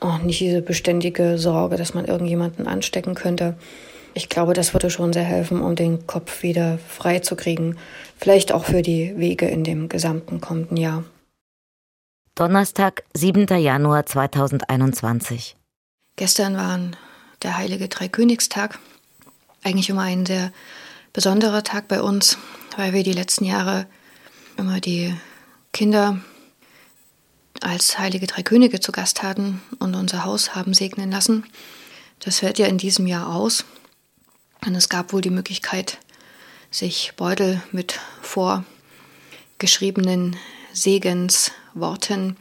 Und nicht diese beständige Sorge, dass man irgendjemanden anstecken könnte. Ich glaube, das würde schon sehr helfen, um den Kopf wieder frei zu kriegen. Vielleicht auch für die Wege in dem gesamten kommenden Jahr. Donnerstag, 7. Januar 2021. Gestern war der Heilige Dreikönigstag. Eigentlich immer ein sehr besonderer Tag bei uns, weil wir die letzten Jahre immer die Kinder als Heilige Drei Könige zu Gast hatten und unser Haus haben segnen lassen. Das fällt ja in diesem Jahr aus. Und es gab wohl die Möglichkeit, sich Beutel mit vorgeschriebenen Segensworten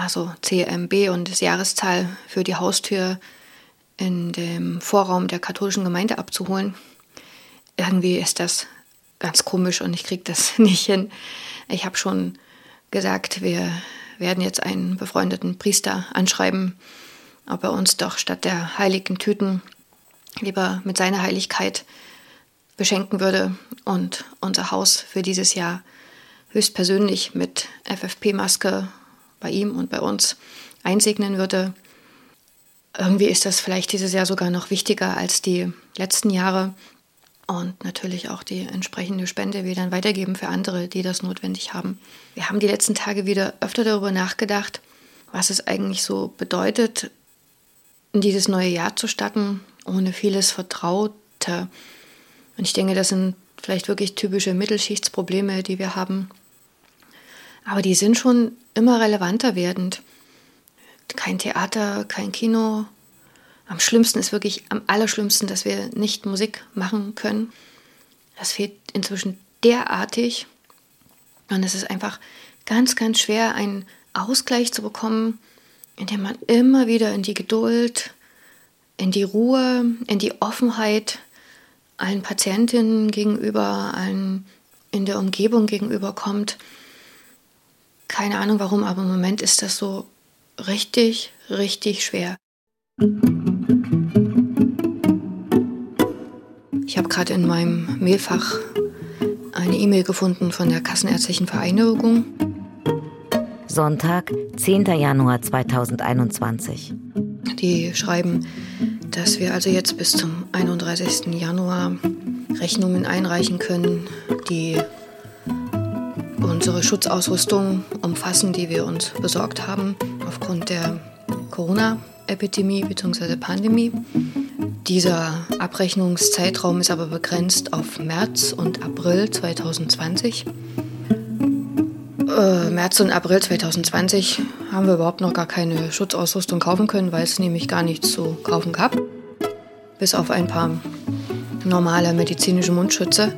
also CMB und das Jahreszahl für die Haustür in dem Vorraum der katholischen Gemeinde abzuholen. Irgendwie ist das ganz komisch und ich kriege das nicht hin. Ich habe schon gesagt, wir werden jetzt einen befreundeten Priester anschreiben, ob er uns doch statt der heiligen Tüten lieber mit seiner Heiligkeit beschenken würde und unser Haus für dieses Jahr höchstpersönlich mit FFP-Maske bei ihm und bei uns einsegnen würde. Irgendwie ist das vielleicht dieses Jahr sogar noch wichtiger als die letzten Jahre. Und natürlich auch die entsprechende Spende wir dann weitergeben für andere, die das notwendig haben. Wir haben die letzten Tage wieder öfter darüber nachgedacht, was es eigentlich so bedeutet, in dieses neue Jahr zu starten, ohne vieles Vertraute. Und ich denke, das sind vielleicht wirklich typische Mittelschichtsprobleme, die wir haben. Aber die sind schon immer relevanter werdend. Kein Theater, kein Kino. Am schlimmsten ist wirklich, am allerschlimmsten, dass wir nicht Musik machen können. Das fehlt inzwischen derartig. Und es ist einfach ganz, ganz schwer, einen Ausgleich zu bekommen, indem man immer wieder in die Geduld, in die Ruhe, in die Offenheit allen Patientinnen gegenüber, allen in der Umgebung gegenüber kommt. Keine Ahnung warum, aber im Moment ist das so richtig, richtig schwer. Ich habe gerade in meinem Mailfach eine E-Mail gefunden von der Kassenärztlichen Vereinigung. Sonntag, 10. Januar 2021. Die schreiben, dass wir also jetzt bis zum 31. Januar Rechnungen einreichen können, die unsere Schutzausrüstung umfassen, die wir uns besorgt haben aufgrund der Corona-Epidemie bzw. Pandemie. Dieser Abrechnungszeitraum ist aber begrenzt auf März und April 2020. Äh, März und April 2020 haben wir überhaupt noch gar keine Schutzausrüstung kaufen können, weil es nämlich gar nichts zu kaufen gab. Bis auf ein paar normale medizinische Mundschütze.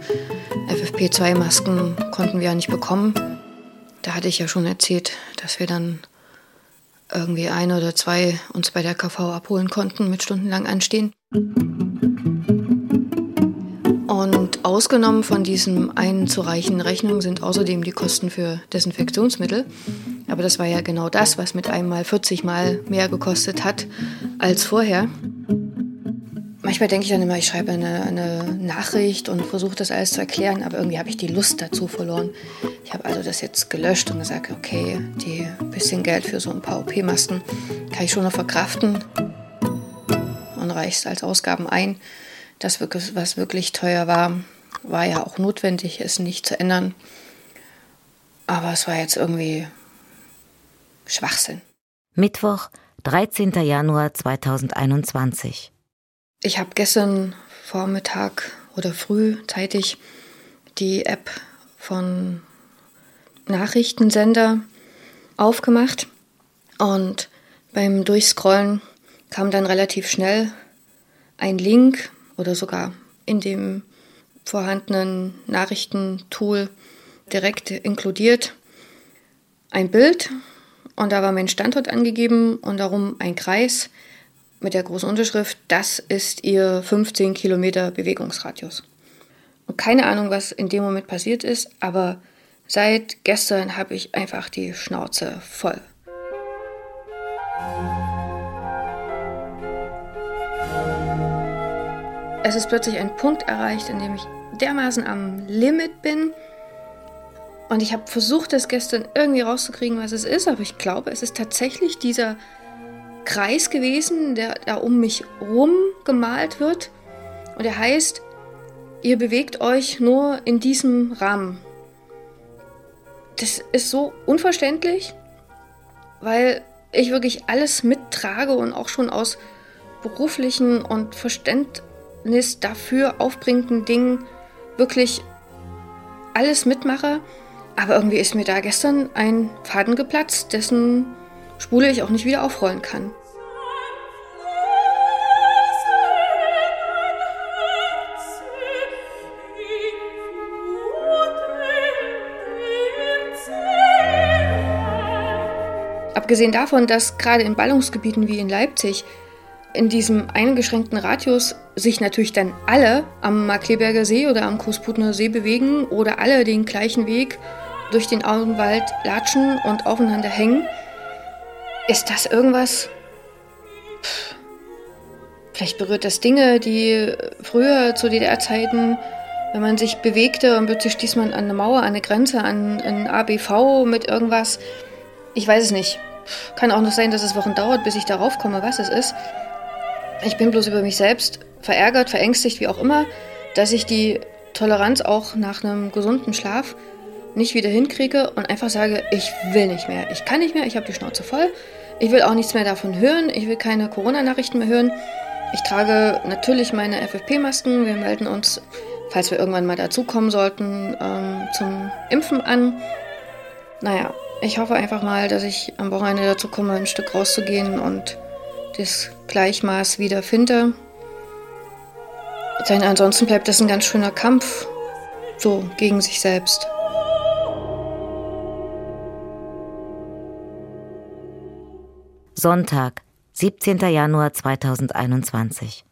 FFP2-Masken konnten wir ja nicht bekommen. Da hatte ich ja schon erzählt, dass wir dann irgendwie ein oder zwei uns bei der KV abholen konnten mit stundenlang Anstehen. Und ausgenommen von diesem einzureichenden Rechnung sind außerdem die Kosten für Desinfektionsmittel. Aber das war ja genau das, was mit einmal 40 Mal mehr gekostet hat als vorher. Manchmal denke ich dann immer, ich schreibe eine, eine Nachricht und versuche das alles zu erklären, aber irgendwie habe ich die Lust dazu verloren. Ich habe also das jetzt gelöscht und gesagt, okay, die bisschen Geld für so ein paar OP-Masken kann ich schon noch verkraften und reiche es als Ausgaben ein. Das, was wirklich teuer war, war ja auch notwendig, es nicht zu ändern. Aber es war jetzt irgendwie Schwachsinn. Mittwoch, 13. Januar 2021. Ich habe gestern Vormittag oder frühzeitig die App von Nachrichtensender aufgemacht und beim Durchscrollen kam dann relativ schnell ein Link oder sogar in dem vorhandenen Nachrichtentool direkt inkludiert ein Bild und da war mein Standort angegeben und darum ein Kreis mit der großen Unterschrift, das ist ihr 15 Kilometer Bewegungsradius. Und keine Ahnung, was in dem Moment passiert ist, aber seit gestern habe ich einfach die Schnauze voll. Es ist plötzlich ein Punkt erreicht, in dem ich dermaßen am Limit bin. Und ich habe versucht, das gestern irgendwie rauszukriegen, was es ist, aber ich glaube, es ist tatsächlich dieser Kreis gewesen, der da um mich rum gemalt wird. Und er heißt, ihr bewegt euch nur in diesem Rahmen. Das ist so unverständlich, weil ich wirklich alles mittrage und auch schon aus beruflichen und Verständnis dafür aufbringenden Dingen wirklich alles mitmache. Aber irgendwie ist mir da gestern ein Faden geplatzt, dessen Spule ich auch nicht wieder aufrollen kann. Abgesehen davon, dass gerade in Ballungsgebieten wie in Leipzig in diesem eingeschränkten Radius sich natürlich dann alle am Markleberger See oder am Großputner See bewegen oder alle den gleichen Weg durch den Augenwald latschen und aufeinander hängen, ist das irgendwas? Pff. Vielleicht berührt das Dinge, die früher zu DDR-Zeiten, wenn man sich bewegte und plötzlich stieß man an eine Mauer, an eine Grenze, an ein ABV mit irgendwas. Ich weiß es nicht. Kann auch noch sein, dass es Wochen dauert, bis ich darauf komme, was es ist. Ich bin bloß über mich selbst verärgert, verängstigt, wie auch immer, dass ich die Toleranz auch nach einem gesunden Schlaf nicht wieder hinkriege und einfach sage, ich will nicht mehr, ich kann nicht mehr, ich habe die Schnauze voll, ich will auch nichts mehr davon hören, ich will keine Corona-Nachrichten mehr hören. Ich trage natürlich meine FFP-Masken, wir melden uns, falls wir irgendwann mal dazukommen sollten, ähm, zum Impfen an. Naja, ich hoffe einfach mal, dass ich am Wochenende dazu komme, ein Stück rauszugehen und das Gleichmaß wieder finde. Denn ansonsten bleibt das ein ganz schöner Kampf, so gegen sich selbst. Sonntag, 17. Januar 2021.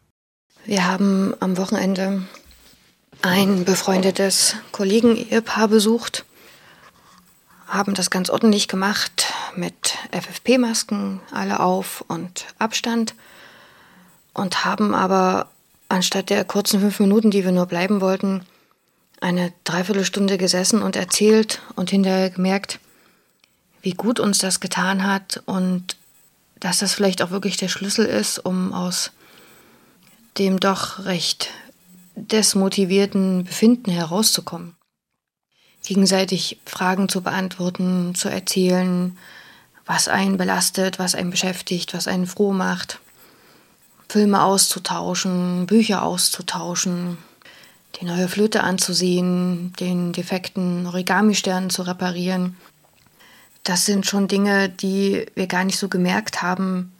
Wir haben am Wochenende ein befreundetes Kollegen-Ehepaar besucht, haben das ganz ordentlich gemacht mit FFP-Masken alle auf und Abstand und haben aber anstatt der kurzen fünf Minuten, die wir nur bleiben wollten, eine Dreiviertelstunde gesessen und erzählt und hinterher gemerkt, wie gut uns das getan hat und dass das vielleicht auch wirklich der Schlüssel ist, um aus dem doch recht desmotivierten Befinden herauszukommen. Gegenseitig Fragen zu beantworten, zu erzählen, was einen belastet, was einen beschäftigt, was einen froh macht. Filme auszutauschen, Bücher auszutauschen, die neue Flöte anzusehen, den defekten Origami-Stern zu reparieren das sind schon Dinge, die wir gar nicht so gemerkt haben,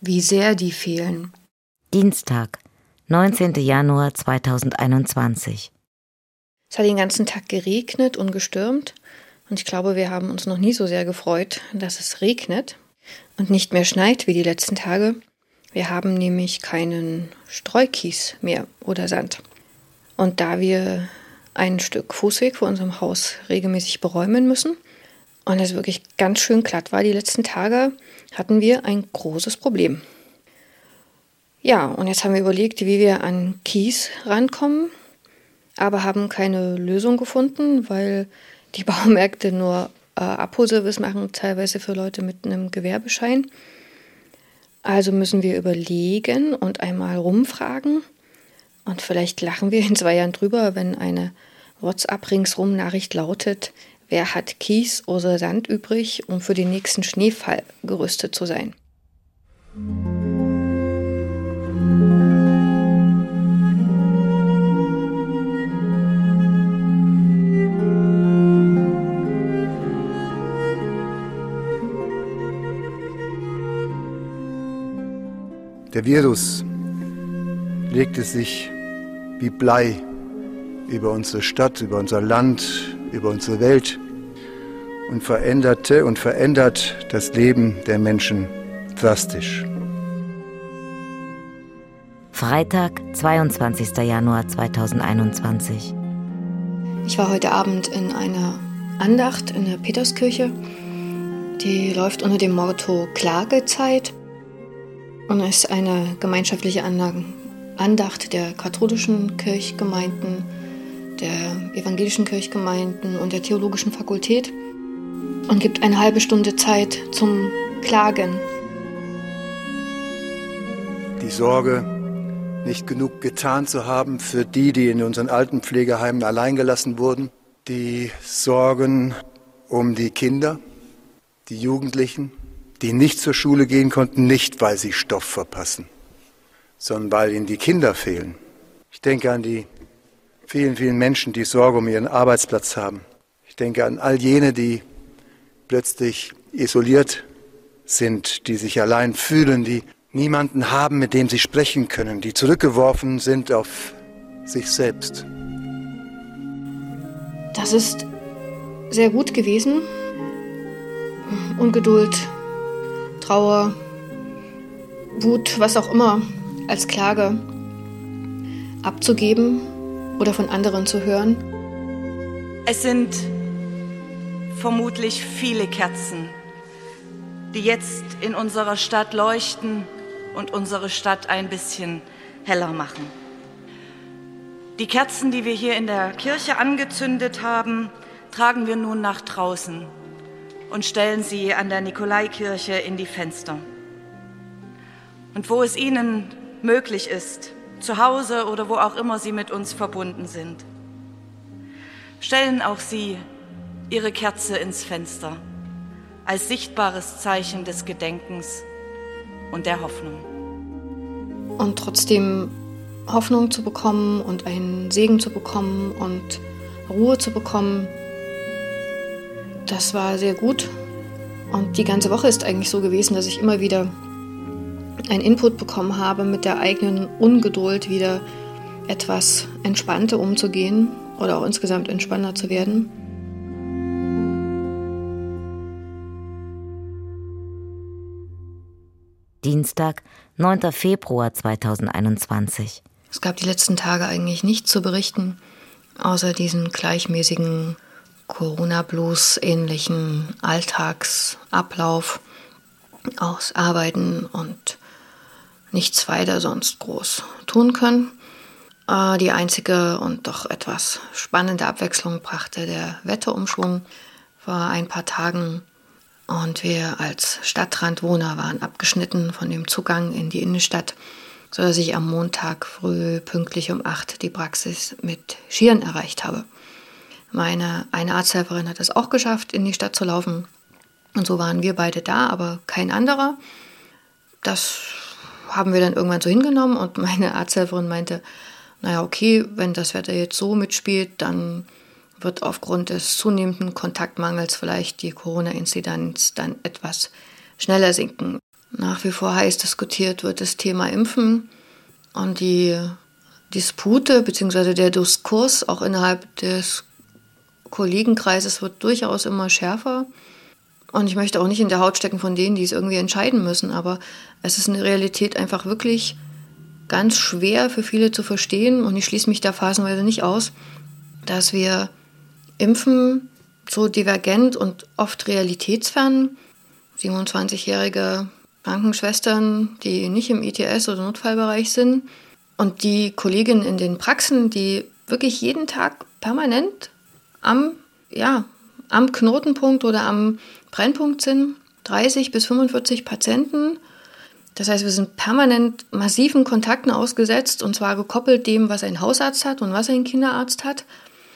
wie sehr die fehlen. Dienstag, 19. Januar 2021. Es hat den ganzen Tag geregnet und gestürmt. Und ich glaube, wir haben uns noch nie so sehr gefreut, dass es regnet und nicht mehr schneit wie die letzten Tage. Wir haben nämlich keinen Streukies mehr oder Sand. Und da wir ein Stück Fußweg vor unserem Haus regelmäßig beräumen müssen, und es wirklich ganz schön glatt war die letzten Tage, hatten wir ein großes Problem. Ja, und jetzt haben wir überlegt, wie wir an Kies rankommen, aber haben keine Lösung gefunden, weil die Baumärkte nur äh, Abholservice machen, teilweise für Leute mit einem Gewerbeschein. Also müssen wir überlegen und einmal rumfragen. Und vielleicht lachen wir in zwei Jahren drüber, wenn eine WhatsApp-Ringsrum-Nachricht lautet, Wer hat Kies oder Sand übrig, um für den nächsten Schneefall gerüstet zu sein? Der Virus legte sich wie Blei über unsere Stadt, über unser Land, über unsere Welt und veränderte und verändert das Leben der Menschen drastisch. Freitag, 22. Januar 2021. Ich war heute Abend in einer Andacht in der Peterskirche. Die läuft unter dem Motto Klagezeit und ist eine gemeinschaftliche Andacht der katholischen Kirchgemeinden der evangelischen Kirchgemeinden und der theologischen Fakultät und gibt eine halbe Stunde Zeit zum Klagen. Die Sorge, nicht genug getan zu haben für die, die in unseren Altenpflegeheimen alleingelassen wurden. Die Sorgen um die Kinder, die Jugendlichen, die nicht zur Schule gehen konnten, nicht weil sie Stoff verpassen, sondern weil ihnen die Kinder fehlen. Ich denke an die vielen, vielen Menschen, die Sorge um ihren Arbeitsplatz haben. Ich denke an all jene, die plötzlich isoliert sind, die sich allein fühlen, die niemanden haben, mit dem sie sprechen können, die zurückgeworfen sind auf sich selbst. Das ist sehr gut gewesen. Ungeduld, Trauer, Wut, was auch immer als Klage abzugeben oder von anderen zu hören? Es sind vermutlich viele Kerzen, die jetzt in unserer Stadt leuchten und unsere Stadt ein bisschen heller machen. Die Kerzen, die wir hier in der Kirche angezündet haben, tragen wir nun nach draußen und stellen sie an der Nikolaikirche in die Fenster. Und wo es ihnen möglich ist, zu Hause oder wo auch immer sie mit uns verbunden sind, stellen auch sie ihre Kerze ins Fenster als sichtbares Zeichen des Gedenkens und der Hoffnung. Und trotzdem Hoffnung zu bekommen und einen Segen zu bekommen und Ruhe zu bekommen, das war sehr gut. Und die ganze Woche ist eigentlich so gewesen, dass ich immer wieder einen Input bekommen habe, mit der eigenen Ungeduld wieder etwas entspannter umzugehen oder auch insgesamt entspannter zu werden. Dienstag, 9. Februar 2021. Es gab die letzten Tage eigentlich nichts zu berichten, außer diesen gleichmäßigen Corona-Blues-ähnlichen Alltagsablauf aus Arbeiten und nichts weiter sonst groß tun können. Äh, die einzige und doch etwas spannende Abwechslung brachte der Wetterumschwung vor ein paar Tagen und wir als Stadtrandwohner waren abgeschnitten von dem Zugang in die Innenstadt, sodass ich am Montag früh pünktlich um acht die Praxis mit Schieren erreicht habe. Meine eine Arzthelferin hat es auch geschafft, in die Stadt zu laufen. Und so waren wir beide da, aber kein anderer. Das haben wir dann irgendwann so hingenommen und meine Arzthelferin meinte, naja, okay, wenn das Wetter jetzt so mitspielt, dann wird aufgrund des zunehmenden Kontaktmangels vielleicht die Corona-Inzidenz dann etwas schneller sinken. Nach wie vor heiß diskutiert wird das Thema Impfen und die Dispute bzw. der Diskurs auch innerhalb des Kollegenkreises wird durchaus immer schärfer. Und ich möchte auch nicht in der Haut stecken von denen, die es irgendwie entscheiden müssen, aber es ist in der Realität einfach wirklich ganz schwer für viele zu verstehen und ich schließe mich da phasenweise nicht aus, dass wir Impfen so divergent und oft realitätsfern. 27-jährige Krankenschwestern, die nicht im ITS oder Notfallbereich sind und die Kolleginnen in den Praxen, die wirklich jeden Tag permanent am, ja, am Knotenpunkt oder am Brennpunkt sind, 30 bis 45 Patienten. Das heißt, wir sind permanent massiven Kontakten ausgesetzt und zwar gekoppelt dem, was ein Hausarzt hat und was ein Kinderarzt hat.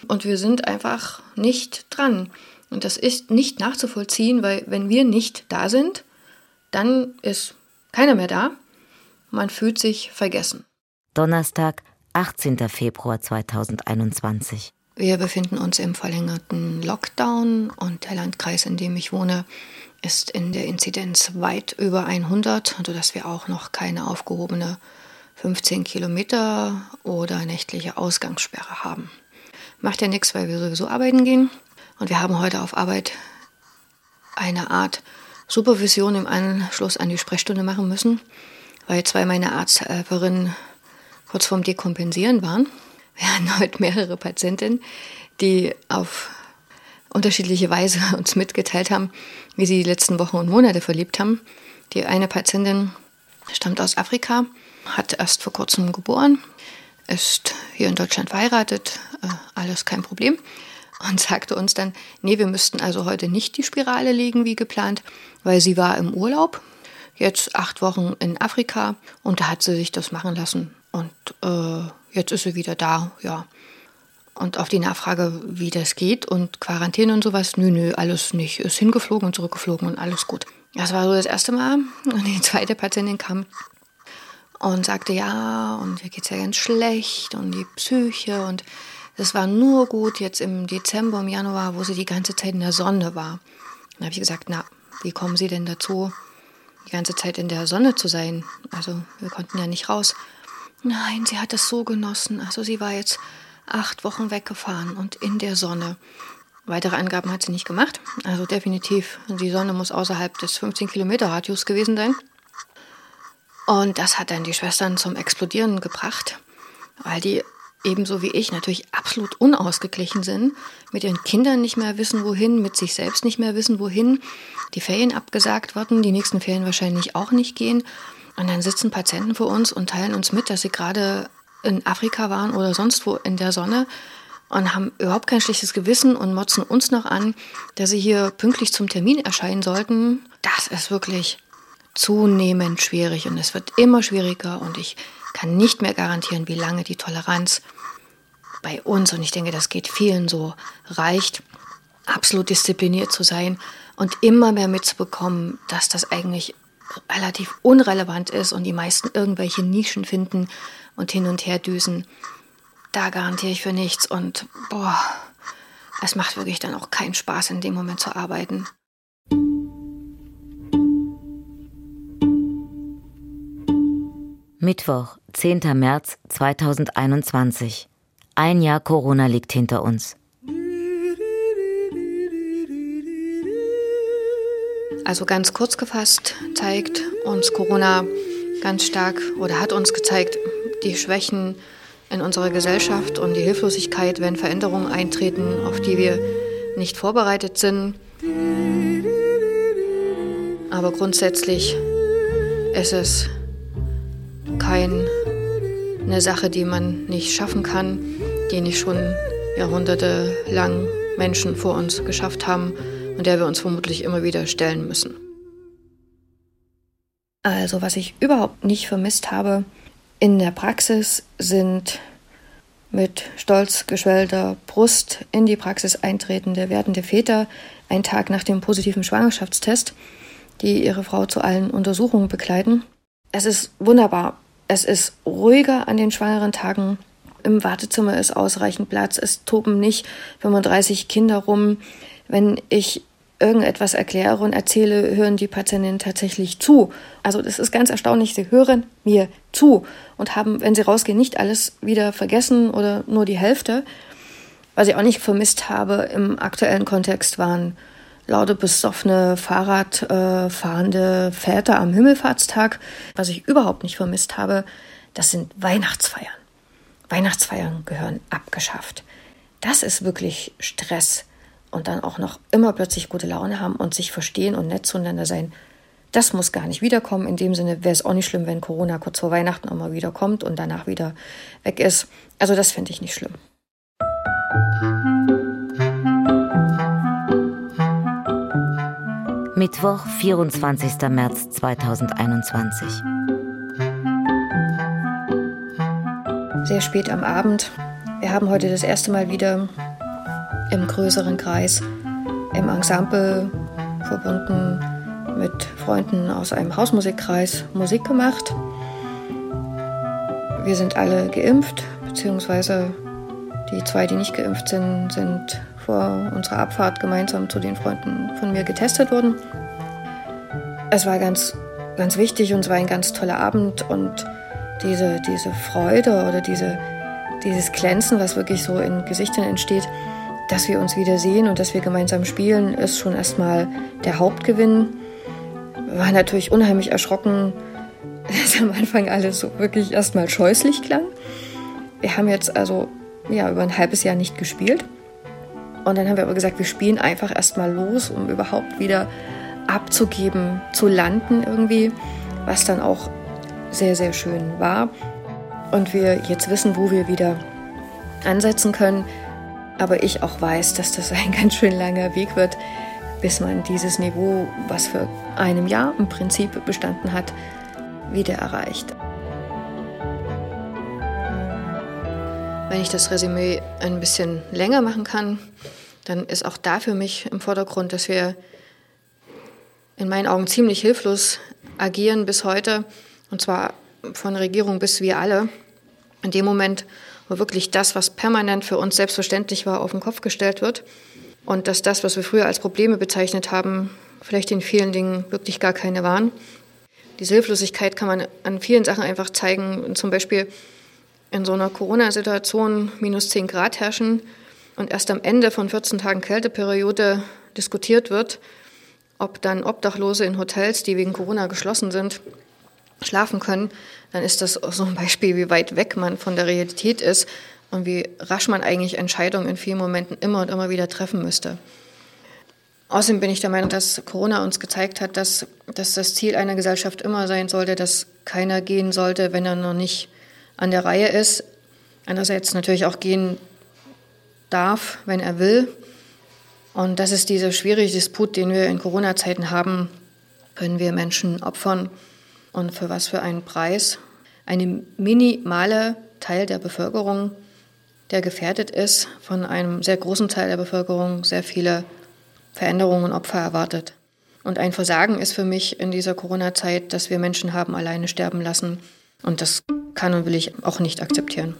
Und wir sind einfach nicht dran. Und das ist nicht nachzuvollziehen, weil wenn wir nicht da sind, dann ist keiner mehr da. Man fühlt sich vergessen. Donnerstag, 18. Februar 2021. Wir befinden uns im verlängerten Lockdown und der Landkreis, in dem ich wohne, ist in der Inzidenz weit über 100, sodass wir auch noch keine aufgehobene 15 Kilometer oder nächtliche Ausgangssperre haben. Macht ja nichts, weil wir sowieso arbeiten gehen. Und wir haben heute auf Arbeit eine Art Supervision im Anschluss an die Sprechstunde machen müssen, weil zwei meiner Arzthelferinnen kurz vorm Dekompensieren waren. Wir hatten heute mehrere Patientinnen, die auf unterschiedliche Weise uns mitgeteilt haben, wie sie die letzten Wochen und Monate verlebt haben. Die eine Patientin stammt aus Afrika, hat erst vor kurzem geboren, ist hier in Deutschland verheiratet, äh, alles kein Problem. Und sagte uns dann, nee, wir müssten also heute nicht die Spirale legen wie geplant, weil sie war im Urlaub, jetzt acht Wochen in Afrika und da hat sie sich das machen lassen. Und äh, jetzt ist sie wieder da, ja. Und auf die Nachfrage, wie das geht und Quarantäne und sowas, nö, nö, alles nicht. Ist hingeflogen und zurückgeflogen und alles gut. Das war so das erste Mal. Und die zweite Patientin kam und sagte, ja, und geht es ja ganz schlecht und die Psyche und das war nur gut jetzt im Dezember, im Januar, wo sie die ganze Zeit in der Sonne war. Dann habe ich gesagt, na, wie kommen Sie denn dazu, die ganze Zeit in der Sonne zu sein? Also wir konnten ja nicht raus. Nein, sie hat es so genossen. Also sie war jetzt acht Wochen weggefahren und in der Sonne. Weitere Angaben hat sie nicht gemacht. Also definitiv, die Sonne muss außerhalb des 15 Kilometer Radius gewesen sein. Und das hat dann die Schwestern zum Explodieren gebracht, weil die ebenso wie ich natürlich absolut unausgeglichen sind, mit ihren Kindern nicht mehr wissen, wohin, mit sich selbst nicht mehr wissen, wohin, die Ferien abgesagt wurden, die nächsten Ferien wahrscheinlich auch nicht gehen. Und dann sitzen Patienten vor uns und teilen uns mit, dass sie gerade in Afrika waren oder sonst wo in der Sonne und haben überhaupt kein schlechtes Gewissen und motzen uns noch an, dass sie hier pünktlich zum Termin erscheinen sollten. Das ist wirklich zunehmend schwierig und es wird immer schwieriger und ich kann nicht mehr garantieren, wie lange die Toleranz bei uns, und ich denke, das geht vielen so, reicht, absolut diszipliniert zu sein und immer mehr mitzubekommen, dass das eigentlich relativ unrelevant ist und die meisten irgendwelche Nischen finden und hin und her düsen. Da garantiere ich für nichts und boah, es macht wirklich dann auch keinen Spaß, in dem Moment zu arbeiten. Mittwoch, 10. März 2021. Ein Jahr Corona liegt hinter uns. Also ganz kurz gefasst zeigt uns Corona ganz stark oder hat uns gezeigt, die Schwächen in unserer Gesellschaft und die Hilflosigkeit, wenn Veränderungen eintreten, auf die wir nicht vorbereitet sind. Aber grundsätzlich ist es keine Sache, die man nicht schaffen kann, die nicht schon jahrhundertelang Menschen vor uns geschafft haben und der wir uns vermutlich immer wieder stellen müssen. Also was ich überhaupt nicht vermisst habe in der Praxis sind mit stolz geschwellter Brust in die Praxis eintretende werdende Väter einen Tag nach dem positiven Schwangerschaftstest, die ihre Frau zu allen Untersuchungen begleiten. Es ist wunderbar. Es ist ruhiger an den schwangeren Tagen. Im Wartezimmer ist ausreichend Platz. Es toben nicht 35 Kinder rum. Wenn ich irgendetwas erkläre und erzähle, hören die Patientinnen tatsächlich zu. Also das ist ganz erstaunlich. Sie hören mir zu und haben, wenn sie rausgehen, nicht alles wieder vergessen oder nur die Hälfte. Was ich auch nicht vermisst habe im aktuellen Kontext waren laute besoffene Fahrradfahrende äh, Väter am Himmelfahrtstag. Was ich überhaupt nicht vermisst habe, das sind Weihnachtsfeiern. Weihnachtsfeiern gehören abgeschafft. Das ist wirklich Stress und dann auch noch immer plötzlich gute Laune haben und sich verstehen und nett zueinander sein. Das muss gar nicht wiederkommen. In dem Sinne wäre es auch nicht schlimm, wenn Corona kurz vor Weihnachten auch mal wiederkommt und danach wieder weg ist. Also das finde ich nicht schlimm. Mittwoch, 24. März 2021. Sehr spät am Abend. Wir haben heute das erste Mal wieder im größeren Kreis, im Ensemble verbunden mit Freunden aus einem Hausmusikkreis Musik gemacht. Wir sind alle geimpft, beziehungsweise die zwei, die nicht geimpft sind, sind vor unserer Abfahrt gemeinsam zu den Freunden von mir getestet worden. Es war ganz, ganz wichtig und es war ein ganz toller Abend und diese, diese Freude oder diese, dieses Glänzen, was wirklich so in Gesichtern entsteht, dass wir uns wieder sehen und dass wir gemeinsam spielen, ist schon erstmal der Hauptgewinn. Wir waren natürlich unheimlich erschrocken, dass am Anfang alles so wirklich erstmal scheußlich klang. Wir haben jetzt also ja, über ein halbes Jahr nicht gespielt. Und dann haben wir aber gesagt, wir spielen einfach erstmal los, um überhaupt wieder abzugeben, zu landen irgendwie, was dann auch sehr, sehr schön war. Und wir jetzt wissen, wo wir wieder ansetzen können. Aber ich auch weiß, dass das ein ganz schön langer Weg wird, bis man dieses Niveau, was für einem Jahr im Prinzip bestanden hat, wieder erreicht. Wenn ich das Resümee ein bisschen länger machen kann, dann ist auch da für mich im Vordergrund, dass wir in meinen Augen ziemlich hilflos agieren bis heute, und zwar von Regierung bis wir alle. In dem Moment, wo wirklich das, was permanent für uns selbstverständlich war, auf den Kopf gestellt wird und dass das, was wir früher als Probleme bezeichnet haben, vielleicht in vielen Dingen wirklich gar keine waren. Diese Hilflosigkeit kann man an vielen Sachen einfach zeigen. Zum Beispiel in so einer Corona-Situation minus 10 Grad herrschen und erst am Ende von 14 Tagen Kälteperiode diskutiert wird, ob dann Obdachlose in Hotels, die wegen Corona geschlossen sind, schlafen können, dann ist das so ein Beispiel, wie weit weg man von der Realität ist und wie rasch man eigentlich Entscheidungen in vielen Momenten immer und immer wieder treffen müsste. Außerdem bin ich der Meinung, dass Corona uns gezeigt hat, dass, dass das Ziel einer Gesellschaft immer sein sollte, dass keiner gehen sollte, wenn er noch nicht an der Reihe ist. Andererseits natürlich auch gehen darf, wenn er will. Und das ist dieser schwierige Disput, den wir in Corona-Zeiten haben. Können wir Menschen opfern und für was für einen Preis? Eine minimale Teil der Bevölkerung, der gefährdet ist, von einem sehr großen Teil der Bevölkerung sehr viele Veränderungen und Opfer erwartet. Und ein Versagen ist für mich in dieser Corona-Zeit, dass wir Menschen haben alleine sterben lassen. Und das kann und will ich auch nicht akzeptieren.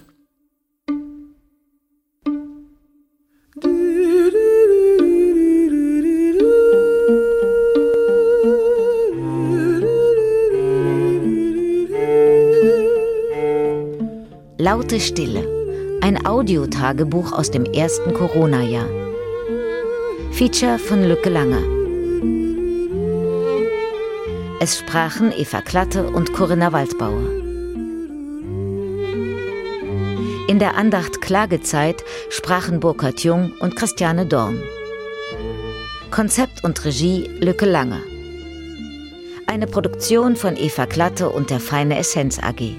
Laute Stille. Ein Audiotagebuch aus dem ersten Corona-Jahr. Feature von Lücke Langer. Es sprachen Eva Klatte und Corinna Waldbauer. In der Andacht Klagezeit sprachen Burkhard Jung und Christiane Dorn. Konzept und Regie Lücke Langer. Eine Produktion von Eva Klatte und der Feine Essenz AG.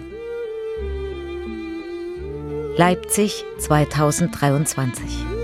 Leipzig 2023